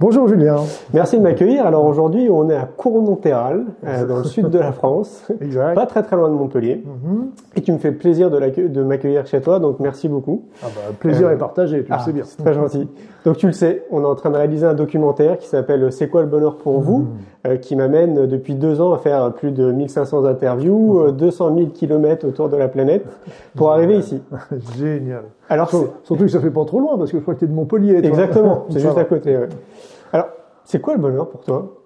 Bonjour Julien. Merci de m'accueillir. Alors aujourd'hui, on est à Cournonterral, euh, dans le sud de la France, exact. pas très très loin de Montpellier. Mhm. Et tu me fais plaisir de, de m'accueillir chez toi, donc merci beaucoup. Ah bah, plaisir euh, est partagé, tu le ah, sais bien. C'est très gentil. Donc tu le sais, on est en train de réaliser un documentaire qui s'appelle C'est quoi le bonheur pour vous, Mhm. euh, qui m'amène depuis deux ans à faire plus de 1500 interviews, euh, 200 000 kilomètres autour de la planète pour arriver ici. Génial. Alors Surtout que ça fait pas trop loin parce que je crois que tu es de Montpellier. toi. Exactement, c'est juste à côté. ouais. C'est quoi le bonheur pour toi?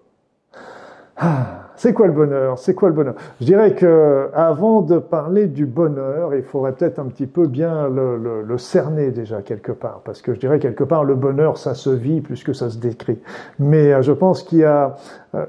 C'est quoi le bonheur? C'est quoi le bonheur? Je dirais que avant de parler du bonheur, il faudrait peut-être un petit peu bien le, le- le cerner déjà quelque part, parce que je dirais quelque part le bonheur ça se vit plus que ça se décrit. Mais euh, je pense qu'il y a euh,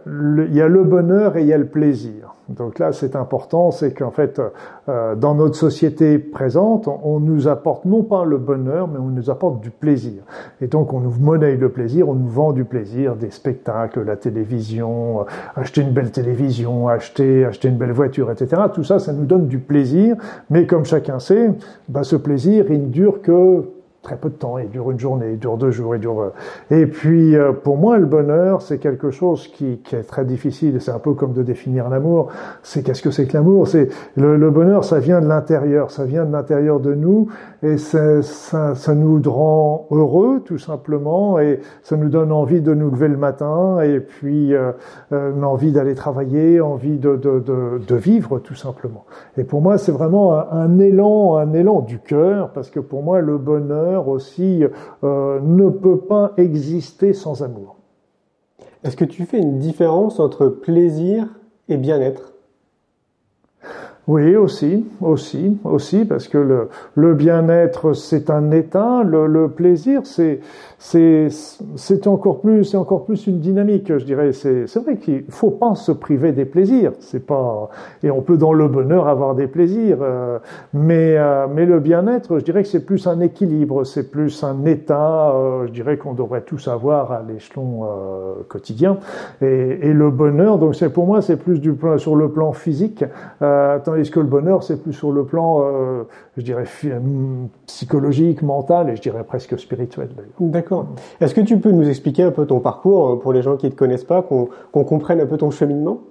il y a le bonheur et il y a le plaisir. Donc là, c'est important, c'est qu'en fait, euh, dans notre société présente, on, nous apporte non pas le bonheur, mais on nous apporte du plaisir. Et donc, on nous monnaie le plaisir, on nous vend du plaisir, des spectacles, la télévision, euh, acheter une belle télévision, acheter, acheter une belle voiture, etc. Tout ça, ça nous donne du plaisir. Mais comme chacun sait, bah, ce plaisir, il ne dure que très peu de temps. Il dure une journée, il dure deux jours, il dure. euh, Et puis, euh, pour moi, le bonheur, c'est quelque chose qui, qui est très difficile. C'est un peu comme de définir l'amour. C'est qu'est-ce que c'est que l'amour? C'est le, le bonheur, ça vient de l'intérieur, ça vient de l'intérieur de nous, et ça, ça nous rend heureux, tout simplement, et ça nous donne envie de nous lever le matin, et puis euh, euh, envie d'aller travailler, envie de, de, de, vivre, tout simplement. Et pour moi, c'est vraiment un élan, un élan du cœur, parce que pour moi, le bonheur aussi euh, ne peut pas exister sans amour. Est-ce que tu fais une différence entre plaisir et bien-être? Oui, aussi, aussi, aussi, parce que le, le bien-être, c'est un état, le, le plaisir, c'est, c'est, c'est encore plus, c'est encore plus une dynamique, je dirais. C'est, c'est vrai qu'il faut pas se priver des plaisirs. C'est pas, et on peut dans le bonheur avoir des plaisirs, euh, mais, euh, mais le bien-être, je dirais que c'est plus un équilibre, c'est plus un état, euh, je dirais qu'on devrait tous avoir à l'échelon euh, quotidien. Et, et le bonheur, donc c'est pour moi, c'est plus du plan, sur le plan physique, euh, tandis que le bonheur, c'est plus sur le plan, euh, je dirais, psychologique, mental, et je dirais presque spirituel. d'ailleurs. D'accord. Est-ce que tu peux nous expliquer un peu ton parcours euh, pour les gens qui ne te connaissent pas, qu'on qu'on comprenne un peu ton cheminement?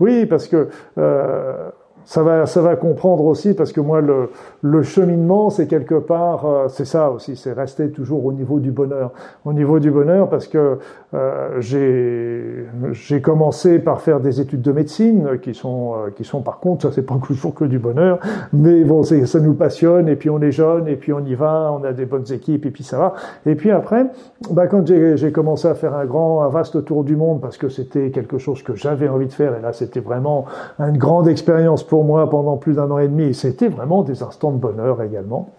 Oui, parce que euh, ça va, ça va comprendre aussi, parce que moi, le, le cheminement, c'est quelque part, euh, c'est ça aussi, c'est rester toujours au niveau du bonheur. Au niveau du bonheur, parce que euh, j'ai j'ai commencé par faire des études de médecine, qui sont, euh, qui sont par contre, ça c'est pas toujours que du bonheur, mais bon, c'est- ça nous passionne, et puis on est jeune, et puis on y va, on a des bonnes équipes, et puis ça va. Et puis après, bah, quand j'ai j'ai commencé à faire un grand, un vaste tour du monde, parce que c'était quelque chose que j'avais envie de faire, et là c'était vraiment une grande expérience pour moi pendant plus d'un an et demi, et c'était vraiment des instants de bonheur également.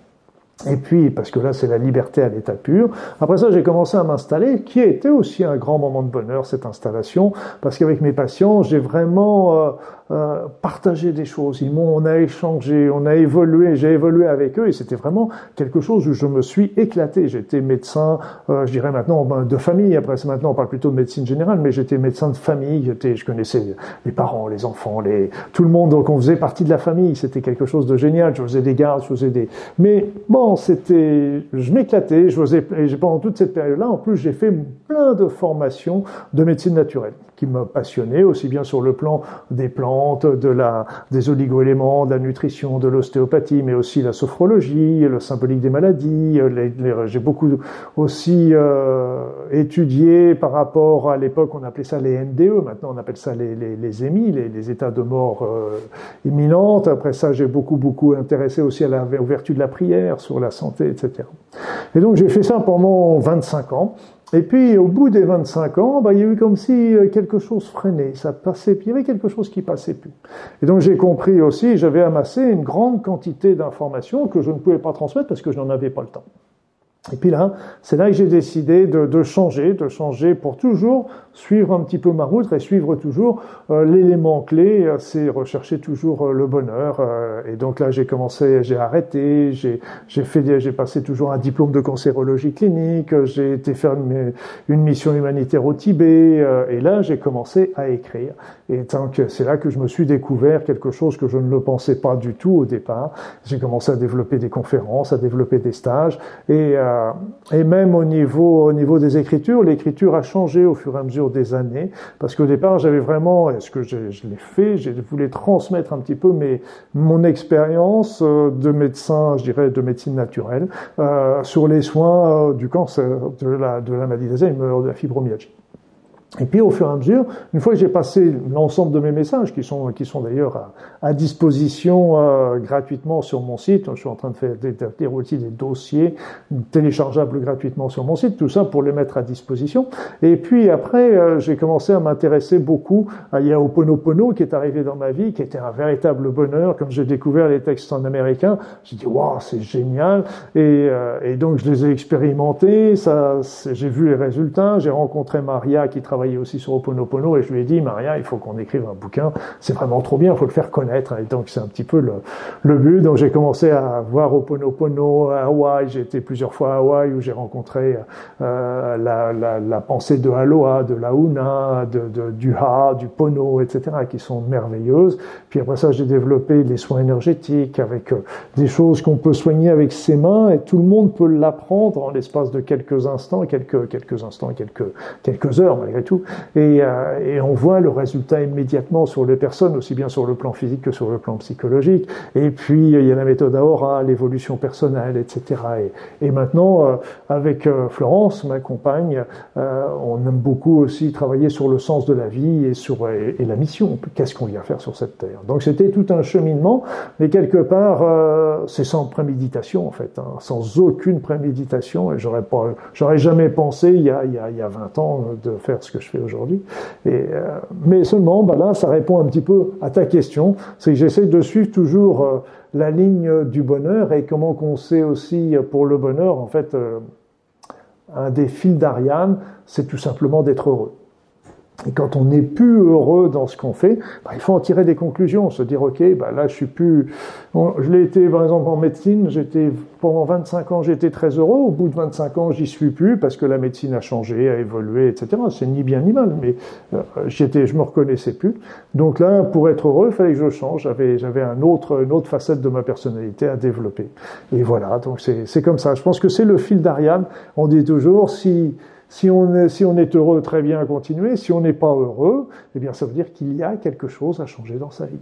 Et puis, parce que là, c'est la liberté à l'état pur. Après ça, j'ai commencé à m'installer, qui a été aussi un grand moment de bonheur, cette installation, parce qu'avec mes patients, j'ai vraiment euh, euh, partagé des choses. Ils m'ont, on a échangé, on a évolué, j'ai évolué avec eux, et c'était vraiment quelque chose où je me suis éclaté. J'étais médecin, euh, je dirais maintenant ben, de famille. Après, c'est maintenant on parle plutôt de médecine générale, mais j'étais médecin de famille. J'étais, je connaissais les parents, les enfants, les tout le monde. Donc on faisait partie de la famille. C'était quelque chose de génial. Je faisais des gardes, je faisais des. Mais bon, c'était, je m'éclatais. Je faisais, et pendant toute cette période-là, en plus, j'ai fait plein de formations de médecine naturelle qui me passionnaient aussi bien sur le plan des de la, des oligoéléments, de la nutrition, de l'ostéopathie, mais aussi la sophrologie, le symbolique des maladies. les- j'ai beaucoup aussi euh, étudié par rapport à l'époque, on appelait ça les NDE, maintenant on appelle ça les, les, les EMI, les, les états de mort euh, imminente. Après ça, j'ai beaucoup, beaucoup intéressé aussi à la, aux de la prière, sur la santé, etc. Et donc j'ai fait ça pendant 25 ans. Et puis au bout des 25 ans, bah, il y a eu comme si euh, quelque chose freinait, ça passait, puis il y avait quelque chose qui passait plus. Et donc j'ai compris aussi, j'avais amassé une grande quantité d'informations que je ne pouvais pas transmettre parce que je n'en avais pas le temps. Et puis là, c'est là que j'ai décidé de, de changer, de changer pour toujours suivre un petit peu ma route et suivre toujours l'élément clé, c'est rechercher toujours le bonheur. et donc là, j'ai commencé, j'ai arrêté, j'ai fait, j'ai passé toujours un diplôme de cancérologie clinique, j'ai été faire une, mission humanitaire au Tibet, et là, j'ai commencé à écrire. Et c'est là que je me suis découvert quelque chose que je ne le pensais pas du tout au départ. J'ai commencé à développer des conférences, à développer des stages, et, euh, et même au niveau, au niveau des écritures, l'écriture a changé au fur et à mesure des années, parce qu'au départ, j'avais vraiment, est-ce que je, l'ai fait, je voulais transmettre un petit peu mes, mon expérience euh, de médecin, je dirais, de médecine naturelle, euh, sur les soins euh, du cancer, de la, de la maladie de la fibromyalgie. Et puis au fur et à mesure, une fois que j'ai passé l'ensemble de mes messages, qui sont, qui sont d'ailleurs à, à, disposition euh, gratuitement sur mon site, je suis en train de faire d'établir aussi des dossiers téléchargeables gratuitement sur mon site, tout ça pour les mettre à disposition. Et puis après, euh, j'ai commencé à m'intéresser beaucoup à Yaoponopono qui est arrivé dans ma vie, qui était un véritable bonheur. Quand j'ai découvert les textes en américain, j'ai dit waouh, c'est génial. Et, euh, et, donc je les ai expérimentés, ça, j'ai vu les résultats, j'ai rencontré Maria qui travaille travaillé aussi sur Oponopono et je lui ai dit, Maria, il faut qu'on écrive un bouquin. C'est vraiment trop bien, il faut le faire connaître. Et donc, c'est un petit peu le, le but. Donc, j'ai commencé à voir Oponopono à Hawaï. J'ai été plusieurs fois à Hawaï où j'ai rencontré euh, la, la, la, pensée de Aloha, de Launa, de, de, du Ha, du Pono, etc., qui sont merveilleuses. Puis après ça, j'ai développé les soins énergétiques avec euh, des choses qu'on peut soigner avec ses mains et tout le monde peut l'apprendre en l'espace de quelques instants, quelques, quelques instants, quelques, quelques heures malgré Et, euh, et, on voit le résultat immédiatement sur les personnes, aussi bien sur le plan physique que sur le plan psychologique. Et puis, il y a la méthode Aora, l'évolution personnelle, etc. Et, et maintenant, euh, avec euh, Florence, ma compagne, on aime beaucoup aussi travailler sur le sens de la vie et sur et, la mission. Qu'est-ce qu'on vient faire sur cette terre? Donc, c'était tout un cheminement, mais quelque part, c'est sans préméditation, en fait, hein, sans aucune préméditation. Et j'aurais pas, j'aurais jamais pensé, il y, a, il, y a, il y a 20 ans, de faire ce que je fais aujourd'hui. Euh, mais seulement, bah là, ça répond un petit peu à ta question. C'est que j'essaie de suivre toujours euh, la ligne du bonheur et comment qu'on sait aussi pour le bonheur, en fait, euh, un des fils d'Ariane, c'est tout simplement d'être heureux. Et quand on n'est plus heureux dans ce qu'on fait, bah, il faut en tirer des conclusions, se dire ok, bah là je suis plus. je l'ai été par exemple en médecine, j'étais pendant 25 ans j'étais très heureux. Au bout de 25 ans j'y suis plus parce que la médecine a changé, a évolué, etc. C'est ni bien ni mal, mais euh, j'étais, je me reconnaissais plus. Donc là, pour être heureux, il fallait que je change. J'avais, j'avais un autre, une autre facette de ma personnalité à développer. Et voilà, donc c'est, c'est comme ça. Je pense que c'est le fil d'Ariane. On dit toujours si si on, est, si on est heureux, très bien continuer. Si on n'est pas heureux, eh bien, ça veut dire qu'il y a quelque chose à changer dans sa vie.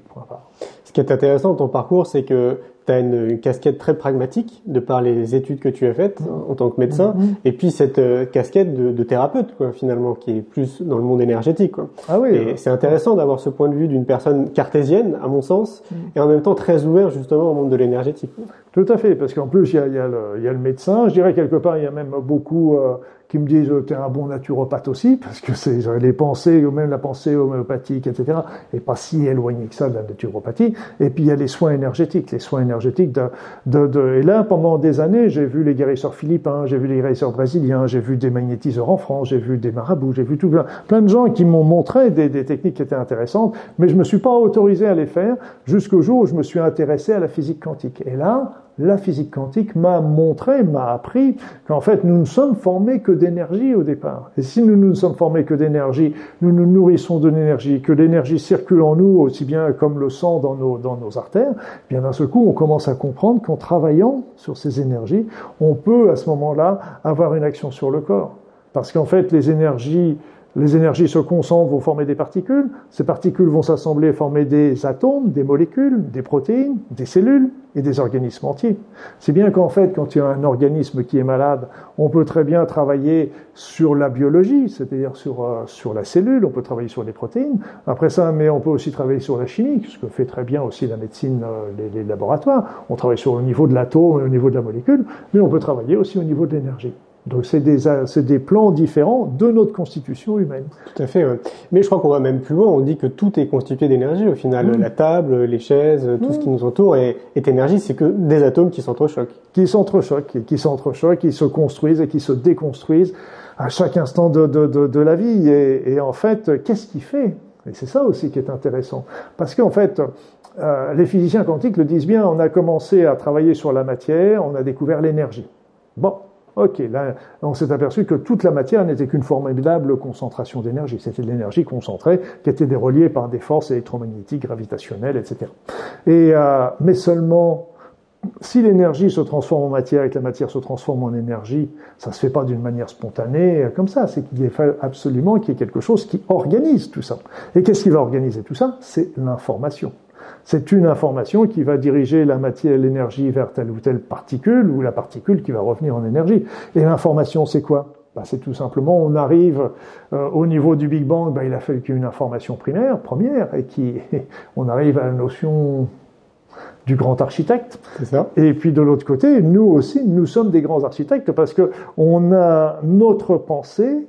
Ce qui est intéressant dans ton parcours, c'est que tu as une, casquette très pragmatique de par les études que tu as faites en tant que médecin, mm-hmm. et puis cette euh, casquette de, de, thérapeute, quoi, finalement, qui est plus dans le monde énergétique. Quoi. Ah oui. Et c'est intéressant d'avoir ce point de vue d'une personne cartésienne, à mon sens, mm. et en même temps très ouvert justement au monde de l'énergétique. Tout à fait, parce qu'en plus il y a, y, a le, y a, le médecin, je dirais quelque part il y a même beaucoup euh, qui me disent tu es un bon naturopathe aussi, parce que c'est les pensées, ou même la pensée homéopathique, etc., est pas si éloignée que ça de la naturopathie. Et puis il y a les soins énergétiques, les soins énergétiques et là pendant des années j'ai vu les guérisseurs philippins, j'ai vu les guérisseurs brésiliens, j'ai vu des magnétiseurs en France, j'ai vu des marabouts, j'ai vu tout plein, de gens qui m'ont montré des, techniques qui étaient intéressantes, mais je me suis pas autorisé à les faire jusqu'au jour où je me suis intéressé à la physique quantique. Et là, la physique quantique m'a montré, m'a appris qu'en fait nous ne sommes formés que d'énergie au départ. Et si nous ne sommes formés que d'énergie, nous nous nourrissons de l'énergie, que l'énergie circule en nous aussi bien comme le sang dans nos, dans nos artères, eh bien d'un seul coup on commence à comprendre qu'en travaillant sur ces énergies, on peut à ce moment-là avoir une action sur le corps. Parce qu'en fait les énergies les énergies se concentrent, vont former des particules. Ces particules vont s'assembler former des atomes, des molécules, des protéines, des cellules et des organismes entiers. C'est bien qu'en fait, quand il y a un organisme qui est malade, on peut très bien travailler sur la biologie, c'est-à-dire sur, euh, sur la cellule, on peut travailler sur les protéines. Après ça, mais on peut aussi travailler sur la chimie, ce que fait très bien aussi la médecine, euh, les, les laboratoires. On travaille sur le niveau de l'atome et au niveau de la molécule, mais on peut travailler aussi au niveau de l'énergie. Donc c'est des, des plans différents de notre constitution humaine. Tout à fait. Ouais. Mais je crois qu'on va même plus loin. On dit que tout est constitué d'énergie au final. Mm. La table, les chaises, tout ce qui mm. nous entoure est, est énergie. C'est que des atomes qui s'entrechoquent. Qui s'entrechoquent, qui s'entrechoquent, qui se construisent et qui se déconstruisent à chaque instant de, de, de, de la vie. Et, et en fait, qu'est-ce qui fait? Et c'est ça aussi qui est intéressant. Parce qu'en fait, euh, les physiciens quantiques le disent bien, on a commencé à travailler sur la matière, on a découvert l'énergie. Bon, ok, là, on s'est aperçu que toute la matière n'était qu'une formidable concentration d'énergie. C'était de l'énergie concentrée qui était déreliée par des forces électromagnétiques, gravitationnelles, etc. Et, euh, mais seulement si l'énergie se transforme en matière et que la matière se transforme en énergie, ça se fait pas d'une manière spontanée euh, comme ça. C'est qu'il faut absolument qu'il y ait quelque chose qui organise tout ça. Et qu'est-ce qui va organiser tout ça? C'est l'information. C'est une information qui va diriger la matière, l'énergie vers telle ou telle particule, ou la particule qui va revenir en énergie. Et l'information, c'est quoi? Ben, C'est tout simplement, on arrive euh, au niveau du Big Bang, ben, il a fallu qu'il y ait une information primaire, première, et qui, on arrive à la notion du grand architecte. Ça. Et puis de l'autre côté, nous aussi, nous sommes des grands architectes parce que on a notre pensée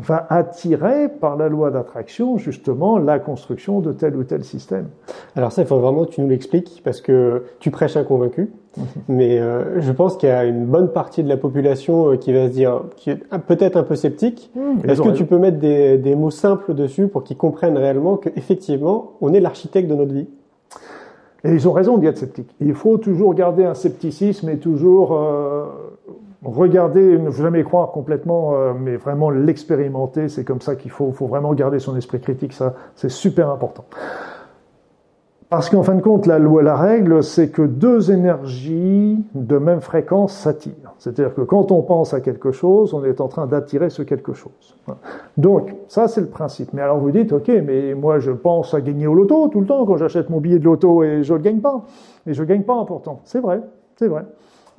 va attirer par la loi d'attraction justement la construction de tel ou tel système. Alors ça, il faut vraiment que tu nous l'expliques parce que tu prêches un convaincu, mmh. mais euh, je pense qu'il y a une bonne partie de la population euh, qui va se dire, qui est peut-être un peu sceptique. Mmh, Est-ce que tu peux mettre des, des mots simples dessus pour qu'ils comprennent réellement qu'effectivement, on est l'architecte de notre vie? Et ils ont raison d'y être sceptiques. Il faut toujours garder un scepticisme et toujours euh, regarder, ne jamais croire complètement, euh, mais vraiment l'expérimenter. C'est comme ça qu'il faut, faut vraiment garder son esprit critique. Ça, c'est super important. Parce qu'en fin de compte, la loi, la règle, c'est que deux énergies de même fréquence s'attirent. C'est-à-dire que quand on pense à quelque chose, on est en train d'attirer ce quelque chose. Donc, ça, c'est le principe. Mais alors vous dites, OK, mais moi, je pense à gagner au loto tout le temps quand j'achète mon billet de loto et je ne le gagne pas. Et je ne gagne pas pourtant. C'est vrai, c'est vrai.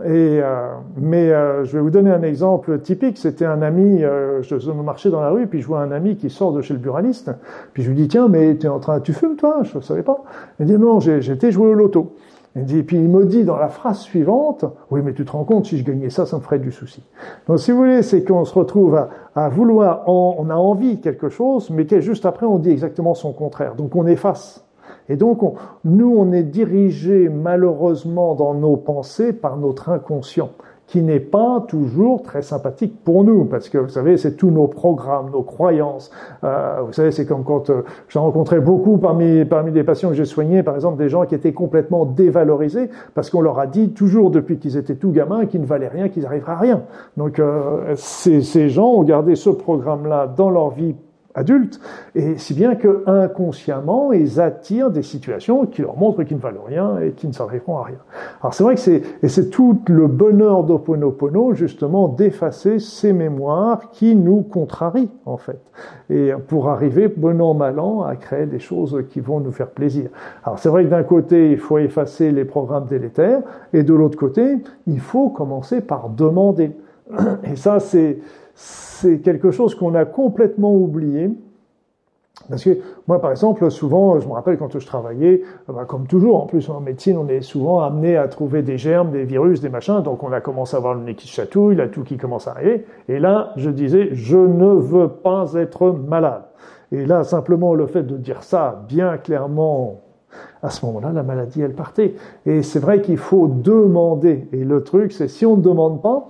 Et, euh, mais euh, je vais vous donner un exemple typique. C'était un ami, euh, je marchais dans la rue, puis je vois un ami qui sort de chez le buraliste. Puis je lui dis tiens, mais es en train, tu fumes toi? Je ne savais pas. Il dit non, j'étais joué au loto. Il dit, et puis il me dit dans la phrase suivante, oui, mais tu te rends compte, si je gagnais ça, ça me ferait du souci. Donc, si vous voulez, c'est qu'on se retrouve à, à vouloir, on a envie quelque chose, mais juste après, on dit exactement son contraire. Donc, on efface et donc, nous, on est dirigé malheureusement dans nos pensées par notre inconscient, qui n'est pas toujours très sympathique pour nous, parce que vous savez, c'est tous nos programmes, nos croyances. Euh, vous savez, c'est comme quand euh, j'ai rencontré beaucoup parmi parmi des patients que j'ai soignés, par exemple, des gens qui étaient complètement dévalorisés parce qu'on leur a dit toujours depuis qu'ils étaient tout gamins qu'ils ne valaient rien, qu'ils n'arriveraient à rien. Donc, euh, ces, ces gens ont gardé ce programme-là dans leur vie adultes, et si bien que inconsciemment, ils attirent des situations qui leur montrent qu'ils ne valent rien et qui ne s'arriveront à rien. Alors c'est vrai que c'est, et c'est tout le bonheur d'Oponopono, justement, d'effacer ces mémoires qui nous contrarient, en fait. Et pour arriver, bon an, mal an, à créer des choses qui vont nous faire plaisir. Alors c'est vrai que d'un côté, il faut effacer les programmes délétères, et de l'autre côté, il faut commencer par demander. Et ça, c'est, c'est quelque chose qu'on a complètement oublié. Parce que moi, par exemple, souvent, je me rappelle quand je travaillais, bah, comme toujours, en plus en médecine, on est souvent amené à trouver des germes, des virus, des machins, donc on a commencé à avoir le nez qui chatouille, la tout qui commence à arriver. Et là, je disais, je ne veux pas être malade. Et là, simplement, le fait de dire ça bien clairement, à ce moment-là, la maladie, elle partait. Et c'est vrai qu'il faut demander. Et le truc, c'est si on ne demande pas,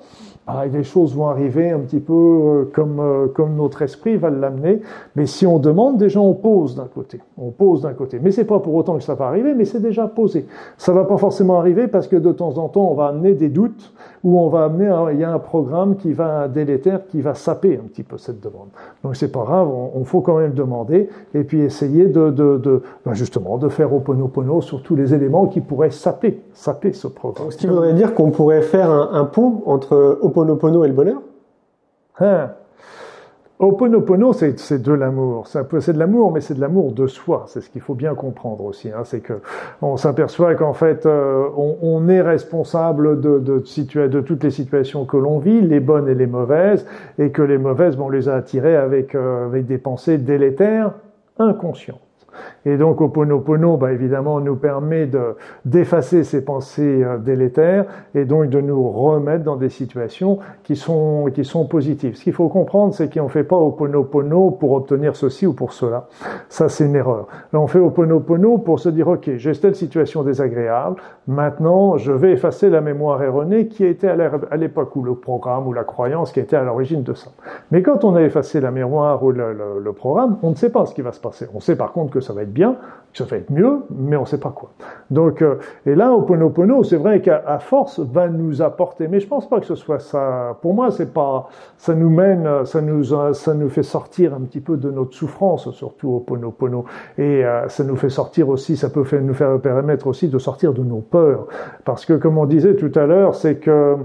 ah, les choses vont arriver un petit peu euh, comme, euh, comme notre esprit va l'amener. Mais si on demande, déjà on pose d'un côté. On pose d'un côté. Mais c'est pas pour autant que ça va arriver, mais c'est déjà posé. Ça va pas forcément arriver parce que de temps en temps, on va amener des doutes ou on va amener, il y a un programme qui va, délétère, qui va saper un petit peu cette demande. Donc c'est pas grave, on, faut quand même demander et puis essayer de, de, de ben justement, de faire Oponopono sur tous les éléments qui pourraient saper, saper ce programme. Ce qui voudrait dire qu'on pourrait faire un, un pont entre Oponopono Oponopono et le bonheur? Hein? Oponopono, c'est de l'amour. C'est de l'amour, mais c'est de l'amour de soi. C'est ce qu'il faut bien comprendre aussi. Hein. On s'aperçoit qu'en fait, euh, on, est responsable de, toutes les situations que l'on vit, les bonnes et les mauvaises, et que les mauvaises, on les a attirées avec, euh, avec des pensées délétères, inconscientes. Et donc Oponopono, bah, évidemment, nous permet de d'effacer ces pensées euh, délétères et donc de nous remettre dans des situations qui sont qui sont positives. Ce qu'il faut comprendre, c'est qu'on fait pas Oponopono pour obtenir ceci ou pour cela. Ça, c'est une erreur. Là, on fait Oponopono pour se dire, ok, j'ai telle situation désagréable. Maintenant, je vais effacer la mémoire erronée qui était à l'époque ou le programme ou la croyance qui était à l'origine de ça. Mais quand on a effacé la mémoire ou le, le programme, on ne sait pas ce qui va se passer. On sait par contre que ça va être bien, que ça va être mieux, mais on ne sait pas quoi. Donc, euh, et là, Oponopono, c'est vrai qu'à force va nous apporter, mais je pense pas que ce soit ça. Pour moi, c'est pas, ça nous mène, ça nous, ça nous fait sortir un petit peu de notre souffrance, surtout Oponopono, et euh, ça nous fait sortir aussi, ça peut nous faire permettre aussi de sortir de nos peurs, parce que comme on disait tout à l'heure, c'est que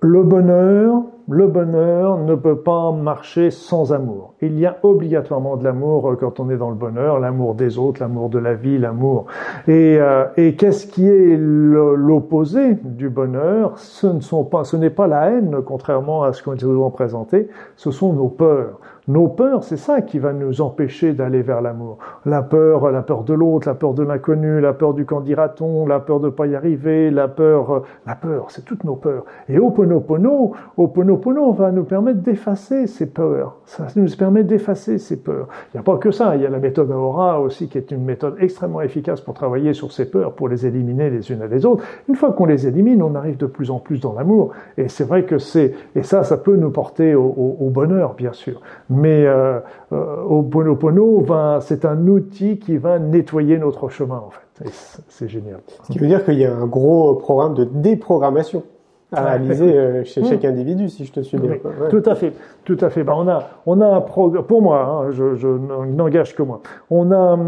le bonheur, le bonheur ne peut pas marcher sans amour. Il y a obligatoirement de l'amour euh, quand on est dans le bonheur, l'amour des autres, l'amour de la vie, l'amour. Et, euh, et qu'est-ce qui est l'opposé du bonheur? Ce ne sont pas, ce n'est pas la haine, contrairement à ce qu'on est souvent présenté. Ce sont nos peurs. Nos peurs, c'est ça qui va nous empêcher d'aller vers l'amour. La peur, la peur de l'autre, la peur de l'inconnu, la peur du qu'en dira-t-on, la peur de pas y arriver, la peur, euh, la peur, c'est toutes nos peurs. Et Oponopono, Oponopono va nous permettre d'effacer ces peurs. Ça nous permet d'effacer ces peurs. Il n'y a pas que ça, il y a la méthode Aura aussi qui est une méthode extrêmement efficace pour travailler sur ces peurs, pour les éliminer les unes à les autres. Une fois qu'on les élimine, on arrive de plus en plus dans l'amour. Et c'est vrai que c'est, et ça, ça peut nous porter au, au bonheur, bien sûr. Euh, euh, Oponopono, c'est un outil qui va nettoyer notre chemin, en fait. C'est génial. Ce qui veut dire qu'il y a un gros programme de déprogrammation à réaliser euh, chez chaque hmm. individu, si je te suis bien. Tout à fait, tout à fait. Ben, on a, on a un programme. Pour moi, hein, je, je n'engage que moi. On a,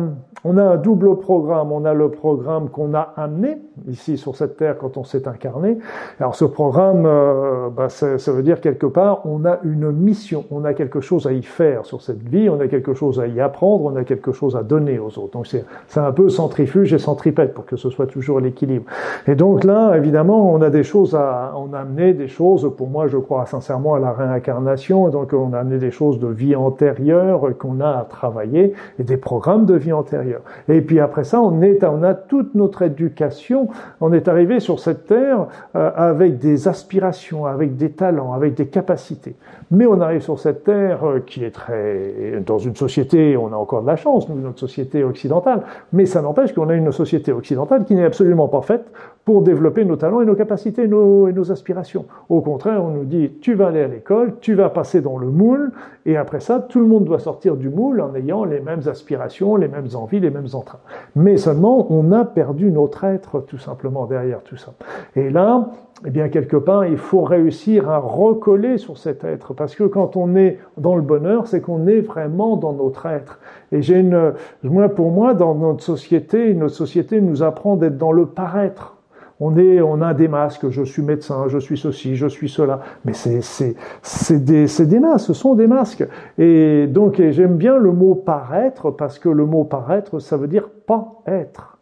on a un double programme. On a le programme qu'on a amené ici sur cette terre quand on s'est incarné. Alors ce programme, euh, ben, ça, ça, veut dire quelque part, on a une mission, on a quelque chose à y faire sur cette vie, on a quelque chose à y apprendre, on a quelque chose à donner aux autres. Donc c'est, c'est un peu centrifuge et centripète pour que ce soit toujours l'équilibre. Et donc là, évidemment, on a des choses à on a amené des choses, pour moi je crois sincèrement à la réincarnation, donc on a amené des choses de vie antérieure qu'on a à travailler et des programmes de vie antérieure. Et puis après ça, on, est, on a toute notre éducation, on est arrivé sur cette terre euh, avec des aspirations, avec des talents, avec des capacités. Mais on arrive sur cette terre euh, qui est très... Dans une société, on a encore de la chance, nous, notre société occidentale, mais ça n'empêche qu'on a une société occidentale qui n'est absolument pas faite pour développer nos talents et nos capacités nos aspirations. Au contraire, on nous dit, tu vas aller à l'école, tu vas passer dans le moule, et après ça, tout le monde doit sortir du moule en ayant les mêmes aspirations, les mêmes envies, les mêmes entrains. Mais seulement, on a perdu notre être, tout simplement, derrière tout ça. Et là, eh bien, quelque part, il faut réussir à recoller sur cet être, parce que quand on est dans le bonheur, c'est qu'on est vraiment dans notre être. Et j'ai une, moi, pour moi, dans notre société, notre société nous apprend d'être dans le paraître on est, on a des masques, je suis médecin, je suis ceci, je suis cela. Mais c'est, c'est, c'est des, c'est des masques, ce sont des masques. Et donc, j'aime bien le mot paraître parce que le mot paraître, ça veut dire pas être.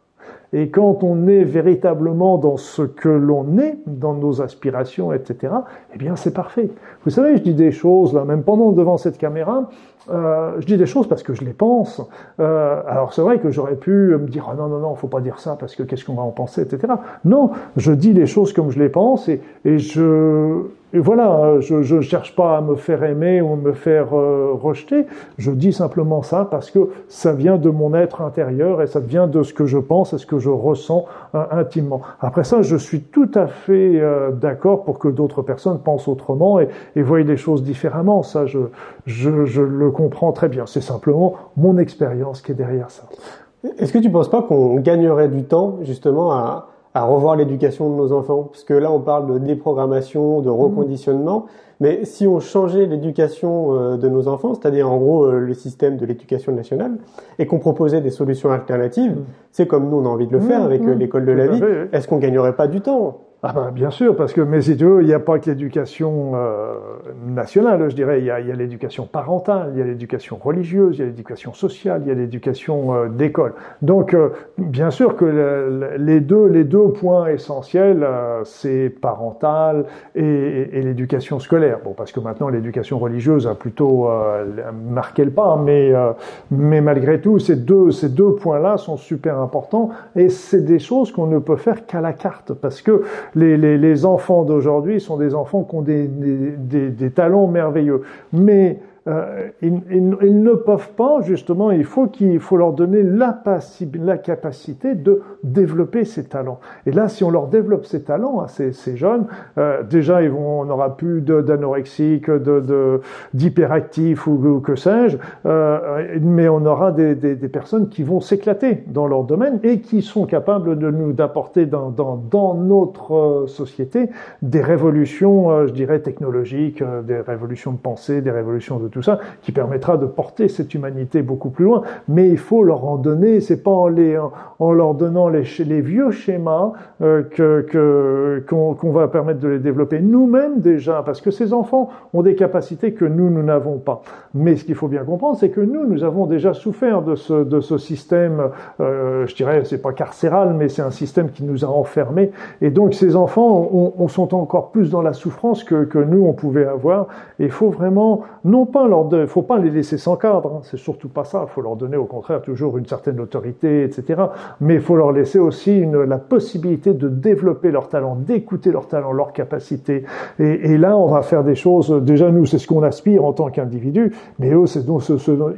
Et quand on est véritablement dans ce que l'on est, dans nos aspirations, etc., eh bien, c'est parfait. Vous savez, je dis des choses, là, même pendant devant cette caméra, euh, je dis des choses parce que je les pense. Euh, alors c'est vrai que j'aurais pu me dire ah non non non faut pas dire ça parce que qu'est-ce qu'on va en penser etc. Non, je dis les choses comme je les pense et, et je et voilà, je ne cherche pas à me faire aimer ou me faire euh, rejeter. Je dis simplement ça parce que ça vient de mon être intérieur et ça vient de ce que je pense et ce que je ressens euh, intimement. Après ça, je suis tout à fait euh, d'accord pour que d'autres personnes pensent autrement et, et voient les choses différemment. Ça, je, je, je le comprends très bien. C'est simplement mon expérience qui est derrière ça. Est-ce que tu ne penses pas qu'on gagnerait du temps justement à à revoir l'éducation de nos enfants Parce que là, on parle de déprogrammation, de reconditionnement. Mais si on changeait l'éducation euh, de nos enfants, c'est-à-dire en gros euh, le système de l'éducation nationale, et qu'on proposait des solutions alternatives, mm. c'est comme nous on a envie de le faire mm, avec euh, l'école de la vie, est-ce qu'on gagnerait pas du temps? Ah ben, bien sûr, parce que mais si tu veux, il n'y a pas que l'éducation euh, nationale, je dirais. Il y a, a l'éducation parentale, il y a l'éducation religieuse, il y a l'éducation sociale, il y a l'éducation euh, d'école. Donc, euh, bien sûr que le, les deux les deux points essentiels, euh, c'est parental et, et, l'éducation scolaire. Bon, parce que maintenant l'éducation religieuse a plutôt marqué le pas, mais mais malgré tout, ces deux ces deux points-là sont super importants et c'est des choses qu'on ne peut faire qu'à la carte, parce que les, enfants d'aujourd'hui sont des enfants qui ont des, des, des talents merveilleux. Mais euh, ils, ils, ne peuvent pas, justement, il faut qu'il faut leur donner la, la, capacité de développer ces talents. Et là, si on leur développe ces talents à ces, ces, jeunes, euh, déjà, ils vont, on n'aura plus d'anorexiques, de, d'hyperactifs ou, ou, que sais-je, euh, mais on aura des, des, des personnes qui vont s'éclater dans leur domaine et qui sont capables de nous d'apporter dans, dans, dans, notre euh, société des révolutions, euh, je dirais, technologiques, des révolutions de pensée, des révolutions de tout ça, qui permettra de porter cette humanité beaucoup plus loin. Mais il faut leur en donner, c'est pas en, les, en, leur donnant les, vieux schémas euh, que qu'on va permettre de les développer nous-mêmes déjà, parce que ces enfants ont des capacités que nous, nous n'avons pas. Mais ce qu'il faut bien comprendre, c'est que nous, nous avons déjà souffert de ce, système, euh, je dirais, c'est pas carcéral, mais c'est un système qui nous a enfermés. Et donc ces enfants on, on sont encore plus dans la souffrance que, que nous, on pouvait avoir. Il faut vraiment, non pas leur il faut pas les laisser sans cadre, hein. c'est surtout pas ça. Il faut leur donner au contraire toujours une certaine autorité, etc. Mais il faut leur laisser aussi la possibilité de développer leur talent, d'écouter leur talent, leur capacité. Et, là, on va faire des choses. Déjà, nous, c'est ce qu'on aspire en tant qu'individu, mais eux,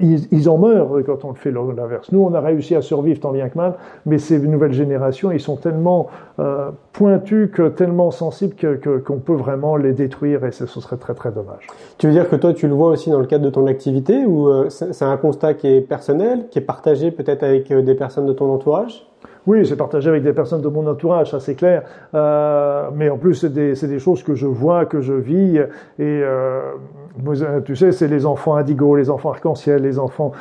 ils, en meurent quand on le fait l'inverse. Nous, on a réussi à survivre tant bien que mal, mais ces nouvelles générations, ils sont tellement euh, pointus, que, tellement sensibles qu'on que, peut vraiment les détruire, et ce, serait très très dommage. Tu veux dire que toi, tu le vois dans le cadre de ton activité ou euh, c'est un constat qui est personnel, qui est partagé peut-être avec euh, des personnes de ton entourage? Oui, c'est partagé avec des personnes de mon entourage, ça c'est clair. Euh, mais en plus, c'est des, choses que je vois, que je vis. Et tu sais, c'est les enfants indigo, les enfants arc-en-ciel, les enfants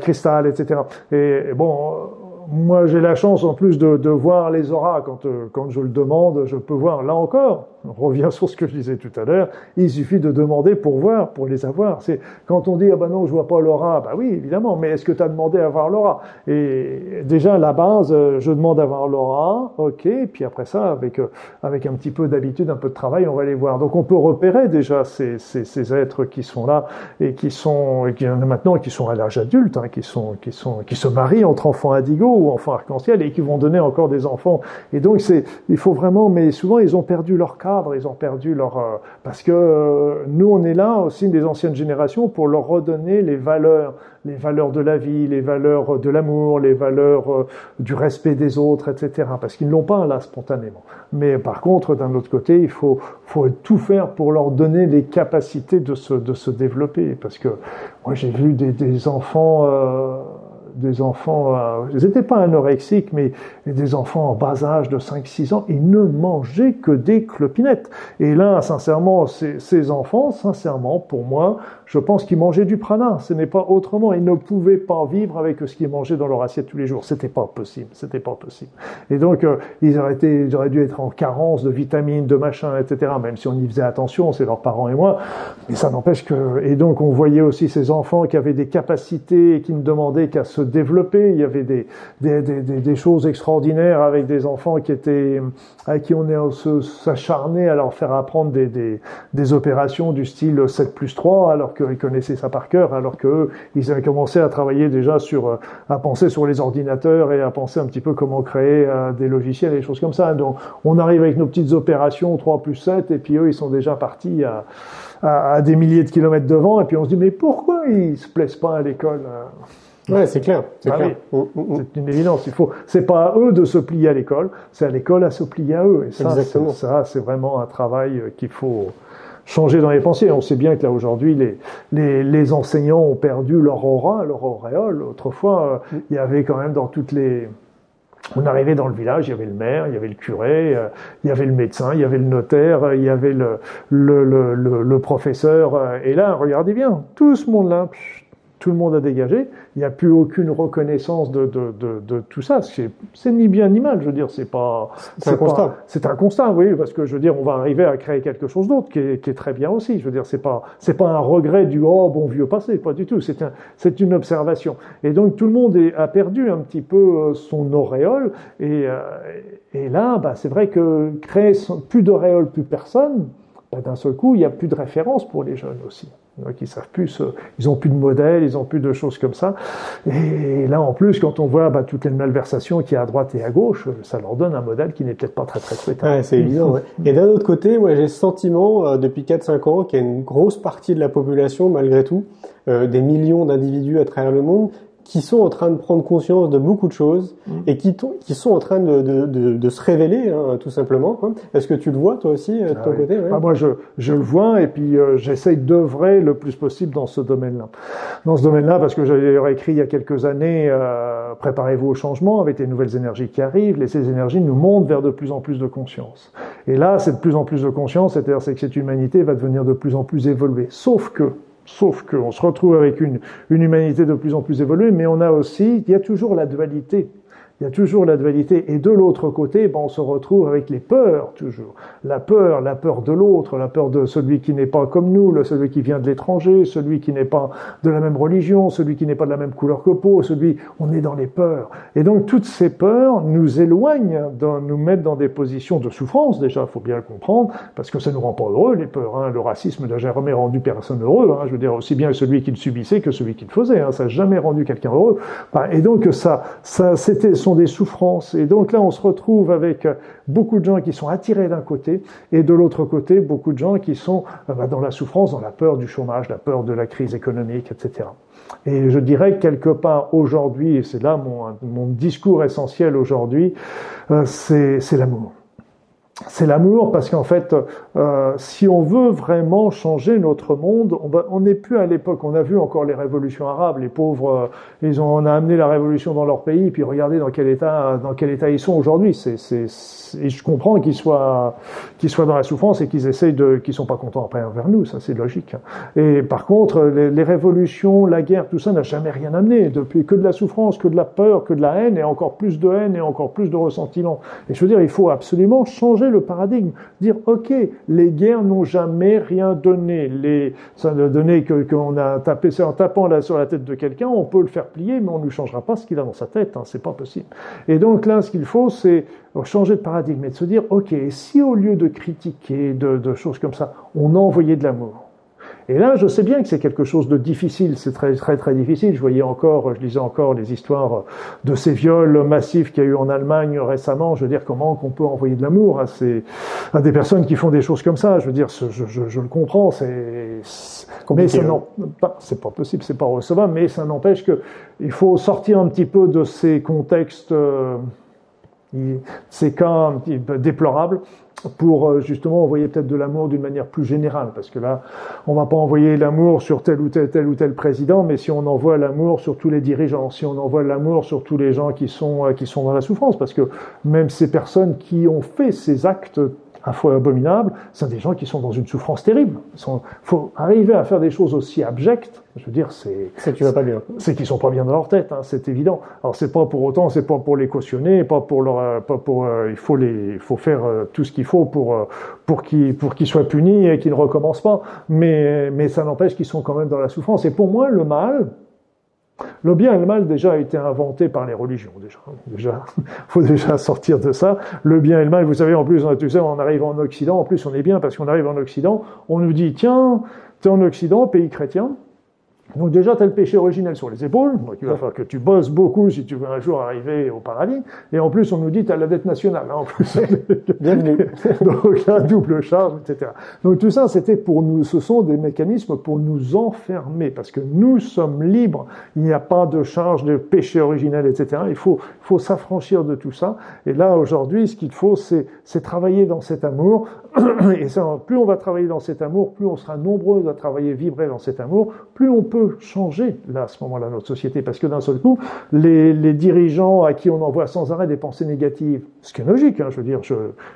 cristal, etc. Et, bon, moi j'ai la chance en plus de, de voir les auras quand, quand je le demande. Je peux voir là encore on revient sur ce que je disais tout à l'heure, il suffit de demander pour voir, pour les avoir. C'est quand on dit ah ben non je vois pas l'aura, bah oui évidemment, mais est-ce que tu as demandé à voir l'aura? Et déjà à la base, euh, je demande à voir l'aura, ok, puis après ça avec euh, avec un petit peu d'habitude, un peu de travail, on va les voir. Donc on peut repérer déjà ces, ces, ces êtres qui sont là et qui sont et qui maintenant qui sont à l'âge adulte, hein, qui sont qui sont qui se marient entre enfants indigo ou enfants arc-en-ciel et qui vont donner encore des enfants. Et donc c'est il faut vraiment, mais souvent ils ont perdu leur ils ont perdu leur... Euh, parce que euh, nous, on est là aussi, des anciennes générations, pour leur redonner les valeurs, les valeurs de la vie, les valeurs de l'amour, les valeurs euh, du respect des autres, etc. Parce qu'ils ne l'ont pas là spontanément. Mais par contre, d'un autre côté, il faut, faut tout faire pour leur donner les capacités de se, de se développer. Parce que moi, j'ai vu des, des enfants des enfants, euh, ils n'étaient pas anorexiques, mais des enfants en bas âge de 5-6 ans, ils ne mangeaient que des clopinettes. Et là, sincèrement, ces, ces enfants, sincèrement, pour moi, je pense qu'ils mangeaient du prana. Ce n'est pas autrement. Ils ne pouvaient pas vivre avec ce qu'ils mangeaient dans leur assiette tous les jours. C'était pas possible. C'était pas possible. Et donc, euh, ils, auraient été, ils auraient dû être en carence de vitamines, de machins, etc. Même si on y faisait attention, c'est leurs parents et moi. Mais ça n'empêche que, et donc, on voyait aussi ces enfants qui avaient des capacités et qui ne demandaient qu'à se développer. Il y avait des, des, des, des, choses extraordinaires avec des enfants qui étaient, à qui on est s'acharné à leur faire apprendre des, des, des opérations du style 7 plus 3, alors qu'ils connaissaient ça par cœur, alors qu'eux, ils avaient commencé à travailler déjà sur, euh, à penser sur les ordinateurs et à penser un petit peu comment créer euh, des logiciels et des choses comme ça. Donc, on arrive avec nos petites opérations 3 plus 7 et puis eux, ils sont déjà partis à, à, à des milliers de kilomètres devant et puis on se dit, mais pourquoi ils se plaisent pas à l'école? Euh? Ouais, c'est clair. C'est ah clair. Oui. Mm, mm, mm. C'est une évidence. Il faut. C'est pas à eux de se plier à l'école, c'est à l'école à se plier à eux. Et ça, ça, c'est vraiment un travail qu'il faut changer dans les pensées. On sait bien que là aujourd'hui, les, les, les, enseignants ont perdu leur aura, leur auréole. Autrefois, euh, il y avait quand même dans toutes les... On arrivait dans le village, il y avait le maire, il y avait le curé, euh, il y avait le médecin, il y avait le notaire, il y avait le, le, le, le, le professeur. Euh, et là, regardez bien, tout ce monde-là, tout le monde a dégagé. Il n'y a plus aucune reconnaissance de, de, de, de tout ça. C'est ni bien ni mal. Je veux dire, c'est pas. C'est un constat. C'est un constat, oui, parce que je veux dire, on va arriver à créer quelque chose d'autre qui est, qui est, très bien aussi. Je veux dire, c'est pas c'est pas un regret du oh bon vieux passé, pas du tout. C'est un, c'est une observation. Et donc tout le monde est, a perdu un petit peu euh, son auréole. Et, euh, et là, bah, c'est vrai que créer plus d'auréole, plus personne. Bah, d'un seul coup, il n'y a plus de référence pour les jeunes aussi. Donc ils savent plus, ils ont plus de modèles, ils ont plus de choses comme ça. Et là en plus, quand on voit bah, toutes les malversations qu'il y a à droite et à gauche, ça leur donne un modèle qui n'est peut-être pas très très souhaitable. Ouais, c'est évident. Ouais. Et d'un autre côté, moi j'ai le sentiment euh, depuis 4-5 ans qu'il y a une grosse partie de la population, malgré tout, euh, des millions d'individus à travers le monde, qui sont en train de prendre conscience de beaucoup de choses mmh. et qui, qui sont en train de, de, de, de se révéler, hein, tout simplement. Est-ce que tu le vois toi aussi euh, de ton ah côté ouais? ah, Moi, je, je le vois et puis euh, j'essaye d'œuvrer le plus possible dans ce domaine-là. Dans ce domaine-là, parce que j'avais écrit il y a quelques années euh, Préparez-vous au changement avec les nouvelles énergies qui arrivent. Les, ces énergies nous montent vers de plus en plus de conscience. Et là, c'est de plus en plus de conscience, c'est-à-dire c'est que cette humanité va devenir de plus en plus évoluée. Sauf que Sauf qu'on se retrouve avec une, une humanité de plus en plus évoluée, mais on a aussi, il y a toujours la dualité il y a toujours la dualité. Et de l'autre côté, ben, on se retrouve avec les peurs, toujours. La peur, la peur de l'autre, la peur de celui qui n'est pas comme nous, celui qui vient de l'étranger, celui qui n'est pas de la même religion, celui qui n'est pas de la même couleur que peau, celui, on est dans les peurs. Et donc, toutes ces peurs nous éloignent, nous mettent dans des positions de souffrance, déjà, faut bien le comprendre, parce que ça nous rend pas heureux, les peurs. Hein. Le racisme n'a jamais rendu personne heureux, hein. je veux dire, aussi bien celui qui le subissait que celui qui le faisait. Hein. Ça n'a jamais rendu quelqu'un heureux. Et donc, ça, ça, c'était sont des souffrances. Et donc là, on se retrouve avec beaucoup de gens qui sont attirés d'un côté et de l'autre côté, beaucoup de gens qui sont euh, bah, dans la souffrance, dans la peur du chômage, la peur de la crise économique, etc. Et je dirais quelque part aujourd'hui, et c'est là mon, mon discours essentiel aujourd'hui, euh, c'est l'amour c'est l'amour parce qu'en fait, euh, si on veut vraiment changer notre monde, on n'est plus à l'époque. On a vu encore les révolutions arabes, les pauvres, euh, ils ont on a amené la révolution dans leur pays, puis regardez dans quel état dans quel état ils sont aujourd'hui. C'est, et je comprends qu'ils soient qu'ils soient dans la souffrance et qu'ils essayent de qu'ils sont pas contents après envers nous, ça c'est logique. Et par contre, les, les, révolutions, la guerre, tout ça n'a jamais rien amené. Depuis que de la souffrance, que de la peur, que de la haine et encore plus de haine et encore plus de ressentiment. Et je veux dire, il faut absolument changer le paradigme, dire ok, les guerres n'ont jamais rien donné. Les, ça ne donnait que qu'on a tapé en tapant là sur la tête de quelqu'un, on peut le faire plier, mais on ne changera pas ce qu'il a dans sa tête. Hein, c'est pas possible. Et donc là, ce qu'il faut, c'est changer de paradigme et de se dire ok, si au lieu de critiquer de, de choses comme ça, on envoyait de l'amour et là, je sais bien que c'est quelque chose de difficile, c'est très très très difficile. Je voyais encore, je lisais encore les histoires de ces viols massifs qu'il y a eu en Allemagne récemment. Je veux dire, comment qu'on peut envoyer de l'amour à ces à des personnes qui font des choses comme ça. Je veux dire, je, je, je le comprends, c'est mais ça non, c'est pas possible, c'est pas recevable, mais ça n'empêche que il faut sortir un petit peu de ces contextes. Euh, ces cas un petit peu déplorables pour euh, justement envoyer peut-être de l'amour d'une manière plus générale, parce que là, on va pas envoyer l'amour sur tel ou tel tel ou tel président, mais si on envoie l'amour sur tous les dirigeants, si on envoie l'amour sur tous les gens qui sont euh, qui sont dans la souffrance, parce que même ces personnes qui ont fait ces actes à fois abominables, c'est des gens qui sont dans une souffrance terrible. Il faut arriver à faire des choses aussi abjectes. Je veux dire, c'est c'est vas pas bien. C'est qu'ils sont pas bien dans leur tête, hein, c'est évident. Alors c'est pas pour autant, c'est pas pour les cautionner, pas pour leur, euh, pas pour. Euh, il faut les, il faut faire euh, tout ce qu'il faut pour pour qu'ils pour qu'ils soient punis et qu'ils ne recommencent pas. Mais mais ça n'empêche qu'ils sont quand même dans la souffrance. Et pour moi, le mal, le bien et le mal déjà a été inventé par les religions. Déjà, déjà, faut déjà sortir de ça. Le bien et le mal, vous savez, en plus, on, tu sais, on arrive en Occident. En plus, on est bien parce qu'on arrive en Occident. On nous dit, tiens, t'es en Occident, pays chrétien. Donc déjà, tu as le péché originel sur les épaules, donc il va falloir que tu bosses beaucoup si tu veux un jour arriver au paradis. Et en plus, on nous dit tu as la dette nationale. Hein, en plus. Bienvenue. donc la double charge, etc. Donc tout ça, c'était pour nous, ce sont des mécanismes pour nous enfermer, parce que nous sommes libres. Il n'y a pas de charge de péché originel, etc. Il faut, faut s'affranchir de tout ça. Et là, aujourd'hui, ce qu'il faut, c'est travailler dans cet amour et ça, plus on va travailler dans cet amour, plus on sera nombreux à travailler, vibrer dans cet amour, plus on peut changer là à ce moment-là notre société, parce que d'un seul coup, les, dirigeants à qui on envoie sans arrêt des pensées négatives, ce qui est logique, hein, je veux dire, je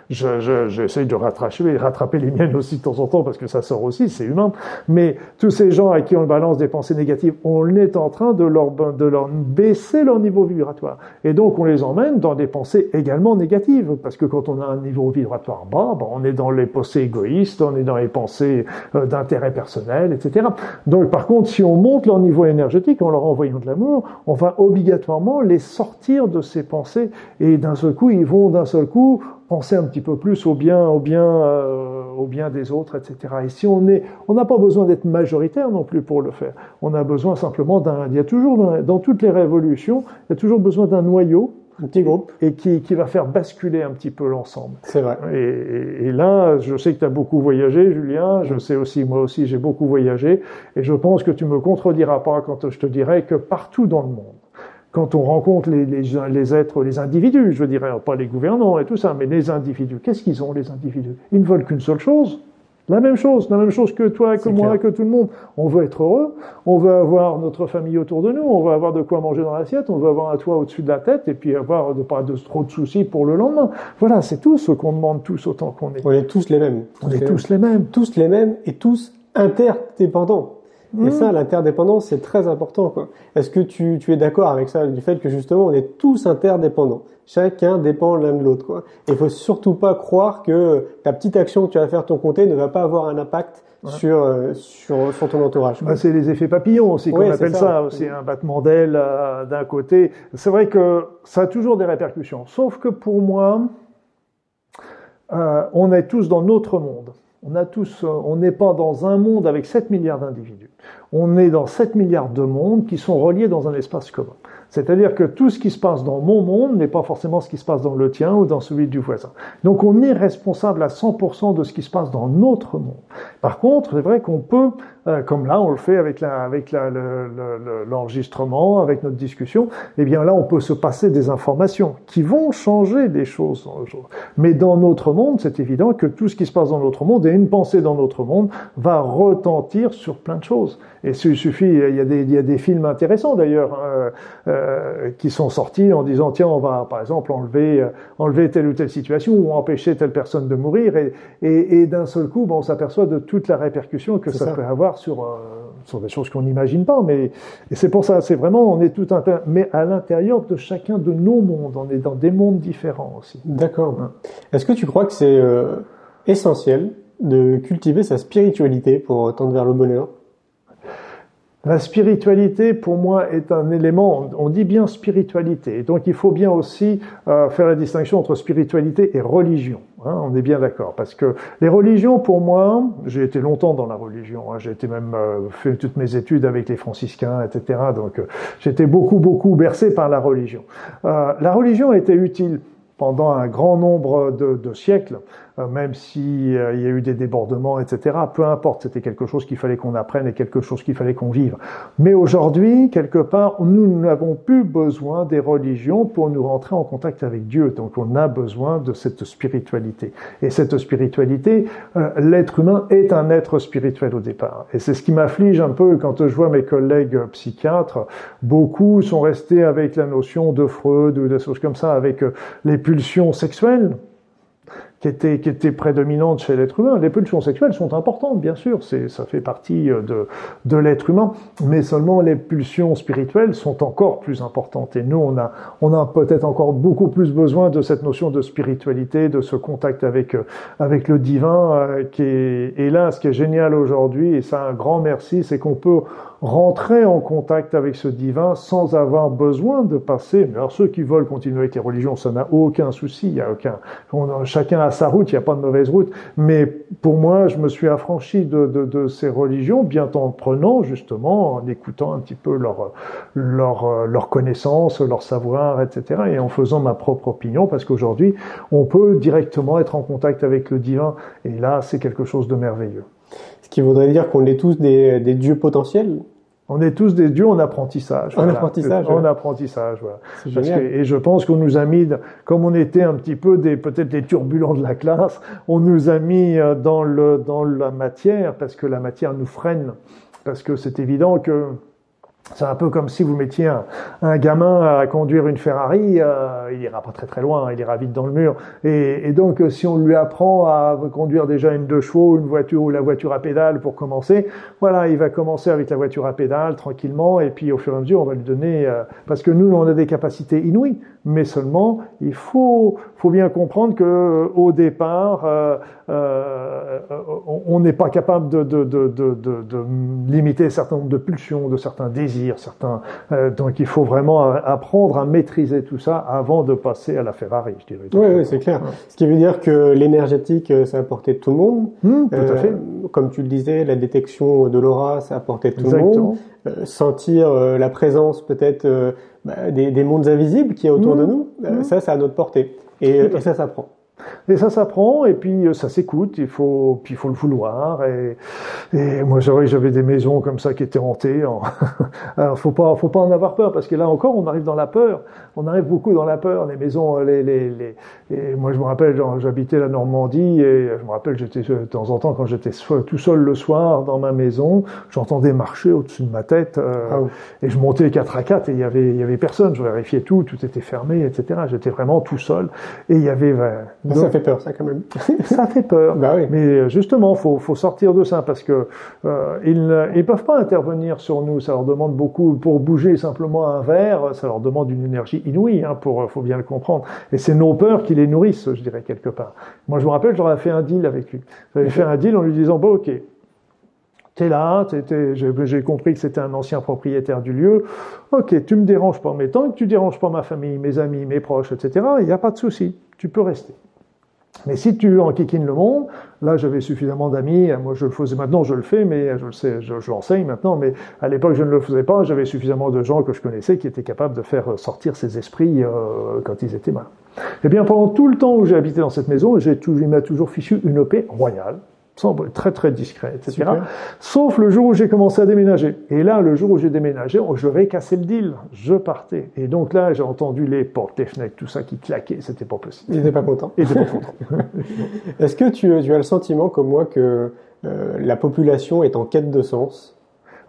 j'essaye je, de rattraper, rattraper les miennes aussi de temps en temps parce que ça sort aussi, c'est humain. Mais tous ces gens à qui on balance des pensées négatives, on est en train de leur de leur baisser leur niveau vibratoire, et donc on les emmène dans des pensées également négatives, parce que quand on a un niveau vibratoire bas, ben, on est dans les pensées égoïstes, on est dans les pensées euh, d'intérêt personnel, etc. Donc par contre, si on monte leur niveau énergétique en leur envoyant de l'amour, on va obligatoirement les sortir de ces pensées et d'un seul coup, ils vont d'un seul coup penser un petit peu plus au bien, au bien, euh, au bien des autres, etc. Et si on est, on n'a pas besoin d'être majoritaire non plus pour le faire. On a besoin simplement d'un. Il y a toujours dans toutes les révolutions, il y a toujours besoin d'un noyau un petit groupe. Et qui, qui va faire basculer un petit peu l'ensemble. C'est vrai. Et, et, là, je sais que tu as beaucoup voyagé, Julien. Je sais aussi, moi aussi, j'ai beaucoup voyagé. Et je pense que tu me contrediras pas quand je te dirai que partout dans le monde, quand on rencontre les, les, les, êtres, les individus, je dirais, pas les gouvernants et tout ça, mais les individus, qu'est-ce qu'ils ont, les individus? Ils ne veulent qu'une seule chose, la même chose, la même chose que toi, que moi, que tout le monde. On veut être heureux, on veut avoir notre famille autour de nous, on veut avoir de quoi manger dans l'assiette, on veut avoir un toit au-dessus de la tête et puis avoir de, pas de trop de soucis pour le lendemain. Voilà, c'est tout ce qu'on demande tous autant qu'on est. On est tous les mêmes. On est tous les mêmes. Tous les mêmes et tous interdépendants. Et mmh. ça, l'interdépendance, c'est très important. Est-ce que tu, tu es d'accord avec ça, du fait que justement, on est tous interdépendants? Chacun dépend l'un de l'autre. Et il faut surtout pas croire que ta petite action que tu vas faire ton compter ne va pas avoir un impact sur, euh, sur, sur ton entourage. Bah, c'est les effets papillons aussi qu'on appelle ça. C'est un battement d'aile euh, d'un côté. C'est vrai que ça a toujours des répercussions. Sauf que pour moi, euh, on est tous dans notre monde. On a tous, on n'est pas dans un monde avec 7 milliards d'individus. On est dans 7 milliards de mondes qui sont reliés dans un espace commun. C'est-à-dire que tout ce qui se passe dans mon monde n'est pas forcément ce qui se passe dans le tien ou dans celui du voisin. Donc on est responsable à 100% de ce qui se passe dans notre monde. Par contre, c'est vrai qu'on peut, euh, comme là on le fait avec la, avec l'enregistrement, le, avec notre discussion, eh bien là on peut se passer des informations qui vont changer des choses. Mais dans notre monde, c'est évident que tout ce qui se passe dans notre monde et une pensée dans notre monde va retentir sur plein de choses. Et il suffit, il y a des, il y a des films intéressants d'ailleurs. Euh, euh, qui sont sortis en disant tiens on va par exemple enlever enlever telle ou telle situation ou empêcher telle personne de mourir et, et, et d'un seul coup bon, on s'aperçoit de toute la répercussion que ça, peut avoir sur euh, sur des choses qu'on n'imagine pas mais et c'est pour ça c'est vraiment on est tout un mais à l'intérieur de chacun de nos mondes on est dans des mondes différents aussi. D'accord. Est-ce que tu crois que c'est essentiel de cultiver sa spiritualité pour tendre vers le bonheur? La spiritualité, pour moi, est un élément, on dit bien spiritualité, donc il faut bien aussi euh, faire la distinction entre spiritualité et religion. Hein, on est bien d'accord, parce que les religions, pour moi, j'ai été longtemps dans la religion, hein, j'ai été même euh, fait toutes mes études avec les franciscains, etc. Donc euh, j'étais beaucoup, beaucoup bercé par la religion. la religion était utile pendant un grand nombre de, de siècles euh, même s'il euh, y a eu des débordements, etc. Peu importe, c'était quelque chose qu'il fallait qu'on apprenne et quelque chose qu'il fallait qu'on vive. Mais aujourd'hui, quelque part, nous n'avons plus besoin des religions pour nous rentrer en contact avec Dieu. Donc on a besoin de cette spiritualité. Et cette spiritualité, euh, l'être humain est un être spirituel au départ. Et c'est ce qui m'afflige un peu quand je vois mes collègues psychiatres. Beaucoup sont restés avec la notion de Freud ou des choses comme ça, avec les pulsions sexuelles qui était, qui était prédominante chez l'être humain. Les pulsions sexuelles sont importantes, bien sûr, c'est, ça fait partie euh, de, de l'être humain, mais seulement les pulsions spirituelles sont encore plus importantes. Et nous, on a, on a peut-être encore beaucoup plus besoin de cette notion de spiritualité, de ce contact avec, euh, avec le divin, euh, qui est, et là, ce qui est génial aujourd'hui, et ça, un grand merci, c'est qu'on peut rentrer en contact avec ce divin sans avoir besoin de passer. Mais alors ceux qui veulent continuer avec les religions, ça n'a aucun souci, il y a aucun. chacun a sa route, il n'y a pas de mauvaise route. Mais pour moi, je me suis affranchi de, de, de ces religions, bien en prenant justement, en écoutant un petit peu leur leur leur connaissance, leur savoir, etc. Et en faisant ma propre opinion, parce qu'aujourd'hui, on peut directement être en contact avec le divin. Et là, c'est quelque chose de merveilleux. Ce qui voudrait dire qu'on est tous des, des dieux potentiels? On est tous des dieux en apprentissage. En apprentissage. En apprentissage, voilà. et je pense qu'on nous a mis, comme on était un petit peu des peut-être les turbulents de la classe, on nous a mis euh, dans le dans la matière parce que la matière nous freine. Parce que c'est évident que c'est un peu comme si vous mettiez un, un gamin à conduire une Ferrari, euh, il ira pas très très loin, il ira vite dans le mur. Et, et, donc si on lui apprend à conduire déjà une deux chevaux, une voiture ou la voiture à pédale pour commencer, voilà, il va commencer avec la voiture à pédale tranquillement, et puis au fur et à mesure on va lui donner, euh, parce que nous on a des capacités inouïes, mais seulement il faut faut bien comprendre que au départ euh, euh on n'est pas capable de, de, de, de, limiter un certain nombre de pulsions, de certains désirs certains. Euh, donc il faut vraiment apprendre à maîtriser tout ça avant de passer à la Ferrari, je dirais. Oui, oui c'est clair. Ce qui veut dire que l'énergétique, euh, c'est à portée de tout le monde. Mmh, tout à fait. Euh, comme tu le disais, la détection de l'aura, c'est à portée de tout le monde. Sentir la présence peut-être bah, des, des, mondes invisibles qui est autour de mmh. nous, mmh. ça, c'est à notre portée. Et, et ça s'apprend. Et ça s'apprend, et puis euh, ça s'écoute, il faut, puis il faut le vouloir. Et, et moi, j'avais des maisons comme ça qui étaient hantées. Alors, faut pas, faut pas en avoir peur, parce que là encore, on arrive dans la peur. On arrive beaucoup dans la peur. Les maisons, les, les, les... Et moi, je me rappelle, j'habitais la Normandie, et je me rappelle, j'étais de temps en temps quand j'étais tout seul le soir dans ma maison, j'entendais marcher au-dessus de ma tête, euh, ah et je montais 4 à 4 et il y avait, il y avait personne. Je vérifiais tout, tout était fermé, etc. J'étais vraiment tout seul, et il y avait ça fait peur, ça quand même. ça fait peur. Bah oui. Mais euh, justement, faut faut sortir de ça parce que euh, ils ils peuvent pas intervenir sur nous. Ça leur demande beaucoup pour bouger simplement un verre. Ça leur demande une énergie inouïe. Hein, pour faut bien le comprendre. Et c'est nos peurs qui les nourrissent, je dirais quelque part. Moi, je me rappelle, j'aurais fait un deal avec lui. J'avais fait un deal en lui disant bon, ok. T'es là, j'ai compris que c'était un ancien propriétaire du lieu. Ok, tu me déranges pas, mais tant que tu déranges pas ma famille, mes amis, mes proches, etc., il n'y a pas de souci. Tu peux rester. Mais si tu enquiquines le monde, là j'avais suffisamment d'amis, moi je le faisais maintenant, je le fais, mais je le sais, je, l'enseigne maintenant, mais à l'époque je ne le faisais pas, j'avais suffisamment de gens que je connaissais qui étaient capables de faire sortir ces esprits euh, quand ils étaient mal. Eh bien pendant tout le temps où j'ai habité dans cette maison, j'ai il m'a toujours fichu une paix royale, très très discret, etc. Sauf le jour où j'ai commencé à déménager. Et là, le jour où j'ai déménagé, oh, je vais casser le deal. Je partais. Et donc là, j'ai entendu les portes, les fenêtres, tout ça qui claquait. C'était pas possible. Il n'était pas content. Il était pas content. Est-ce que tu, tu, as le sentiment, comme moi, que euh, la population est en quête de sens?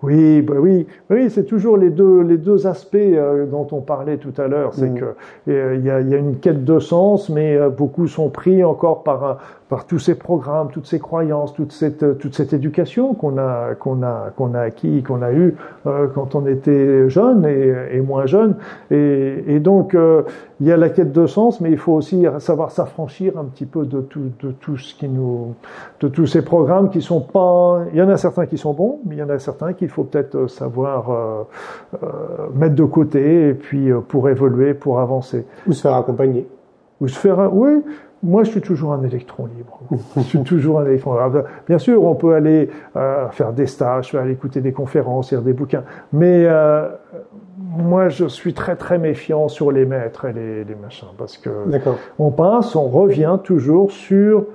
Oui, bah oui, oui, c'est toujours les deux les deux aspects euh, dont on parlait tout à l'heure. C'est mmh. que euh, il y, a, y, a, une quête de sens, mais euh, beaucoup sont pris encore par par tous ces programmes, toutes ces croyances, toute cette toute cette éducation qu'on a qu'on a qu'on a acquis, qu'on a eu euh, quand on était jeune et, et moins jeune. Et, et donc euh, il y a la quête de sens, mais il faut aussi savoir s'affranchir un petit peu de tout de tout ce qui nous de tous ces programmes qui sont pas. Il y en a certains qui sont bons, mais il y en a certains qu'il faut peut-être savoir euh, euh mettre de côté et puis pour évoluer, pour avancer. Ou se faire accompagner. Ou se faire oui moi, je suis toujours un électron libre. je suis toujours un électron libre. Bien sûr, on peut aller euh, faire des stages, aller écouter des conférences, lire des bouquins, mais euh, moi, je suis très très méfiant sur les maîtres et les, les machins, parce que on passe, on revient toujours sur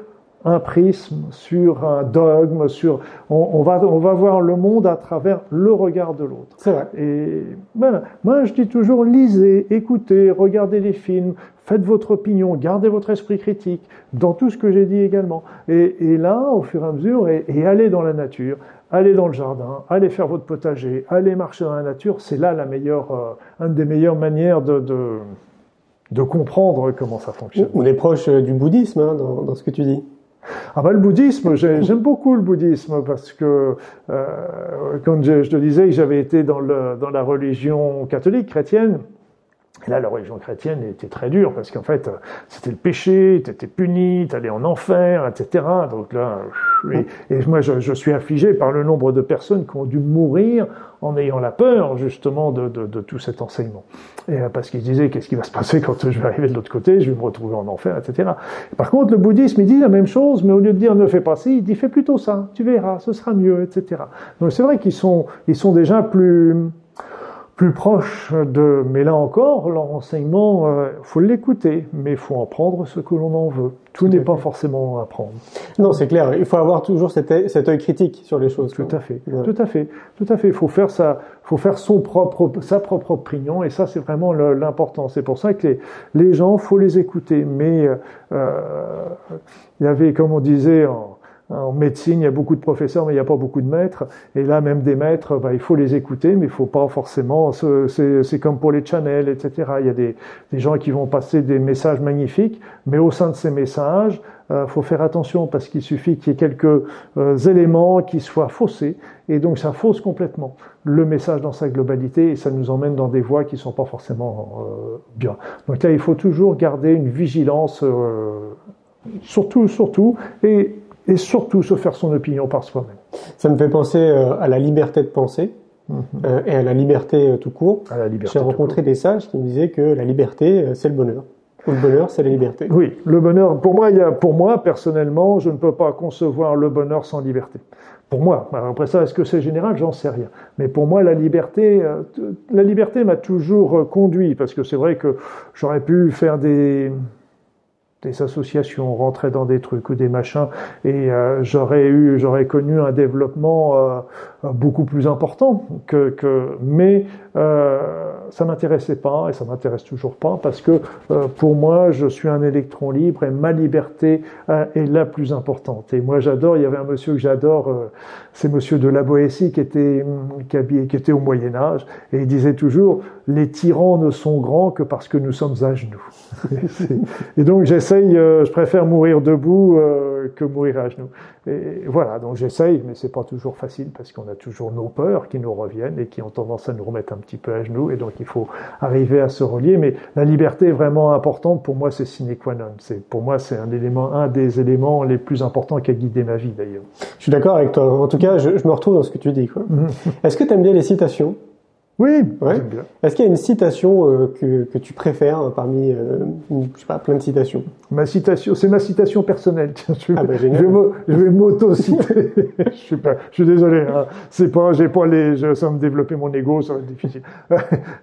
un prisme, sur un dogme, sur on, on, va on va voir le monde à travers le regard de l'autre. C'est vrai. Et ben, moi je dis toujours lisez, écoutez, regardez les films, faites votre opinion, gardez votre esprit critique dans tout ce que j'ai dit également. Et, et, là, au fur et à mesure, et, et, allez dans la nature, allez dans le jardin, allez faire votre potager, allez marcher dans la nature. C'est là la meilleure, euh, une des meilleures manières de, de, de comprendre comment ça fonctionne. On est proche euh, du bouddhisme hein, dans, dans ce que tu dis. Ben, le bouddhisme, j'aime beaucoup le bouddhisme parce que, euh, comme je, je, te disais, j'avais été dans, le, dans la religion catholique chrétienne. Et là, la religion chrétienne était très dure parce qu'en fait, c'était le péché, tu étais puni, tu allais en enfer, etc. Donc là, et, et moi, je, je, suis affligé par le nombre de personnes qui ont dû mourir en ayant la peur justement de, de, de tout cet enseignement. Et euh, parce qu'ils disaient qu'est-ce qui va se passer quand je vais arriver de l'autre côté, je vais me retrouver en enfer, etc. par contre, le bouddhisme, il dit la même chose, mais au lieu de dire ne fais pas ci, il dit fais plutôt ça, tu verras, ce sera mieux, etc. Donc c'est vrai qu'ils sont, ils sont déjà plus plus proche de. Mais là encore, leur enseignement, euh, faut l'écouter, mais il faut en prendre ce que l'on en veut. Tout, n'est pas forcément à prendre. Non, c'est clair. Il faut avoir toujours cet, cet œil critique sur les choses. Tout à fait. Tout à fait. Tout à fait. Il faut faire sa, faut faire son propre, sa propre opinion, et ça, c'est vraiment l'important. C'est pour ça que les, les gens, faut les écouter. Mais euh, il y avait, comme on disait en en médecine, il y a beaucoup de professeurs, mais il n'y a pas beaucoup de maîtres. Et là, même des maîtres, bah, il faut les écouter, mais il faut pas forcément. C'est comme pour les channels, etc. Il y a des, gens qui vont passer des messages magnifiques, mais au sein de ces messages, euh, faut faire attention parce qu'il suffit qu'il y ait quelques euh, éléments qui soient faussés, et donc ça fausse complètement le message dans sa globalité, et ça nous emmène dans des voies qui sont pas forcément euh, bien. Donc là, il faut toujours garder une vigilance, euh, surtout, surtout, et et surtout se faire son opinion par soi-même. Ça me fait penser euh, à la liberté de penser mhm. euh, et à la liberté euh, tout court. À la liberté. J'ai rencontré des sages qui me disaient que la liberté, c'est le bonheur. Ou le bonheur, c'est la liberté. Oui, le bonheur. Pour moi, il y a, pour moi, personnellement, je ne peux pas concevoir le bonheur sans liberté. Pour moi. après ça, est-ce que c'est général? J'en sais rien. Mais pour moi, la liberté, la liberté m'a toujours conduit parce que c'est vrai que j'aurais pu faire des des associations, rentrer dans des trucs ou des machins, et euh, j'aurais eu, j'aurais connu un développement euh, beaucoup plus important que, que mais euh, ça m'intéressait pas et ça m'intéresse toujours pas parce que euh, pour moi je suis un électron libre et ma liberté euh, est la plus importante. Et moi j'adore il y avait un monsieur que j'adore euh, c'est monsieur de la Boétie qui était qui, qui était au Moyen Âge et il disait toujours les tyrans ne sont grands que parce que nous sommes à genoux. Et donc j'essaye je préfère mourir debout que mourir à genoux. Et voilà, donc j'essaye, mais c'est pas toujours facile parce qu'on a toujours nos peurs qui nous reviennent et qui ont tendance à nous remettre un petit peu à genoux. Et donc il faut arriver à se relier. Mais la liberté est vraiment importante. Pour moi, c'est sine qua non. C'est pour moi, c'est un élément, un des éléments les plus importants qui a guidé ma vie d'ailleurs. Je suis d'accord avec toi. En tout cas, je, je me retrouve dans ce que tu dis. Est-ce que tu aimes bien les citations? Oui. Ouais. Est-ce qu'il y a une citation euh, que, que tu préfères hein, parmi, euh, je sais pas, plein de citations? Ma citation, c'est ma citation personnelle. Je, ah bah, je, vais m'auto-citer. je suis pas, je suis désolé. Hein. C'est pas, j'ai pas les, je, ça me développer mon ego, ça va être difficile.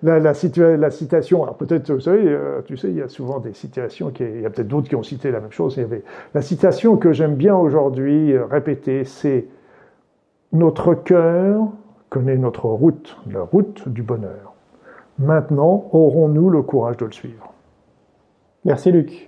la, la, la citation, alors peut-être, vous savez, euh, tu sais, il y a souvent des citations qui, il y a peut-être d'autres qui ont cité la même chose. Il y avait la citation que j'aime bien aujourd'hui répéter, c'est notre cœur connaît notre route, la route du bonheur. Maintenant, aurons-nous le courage de le suivre Merci Luc.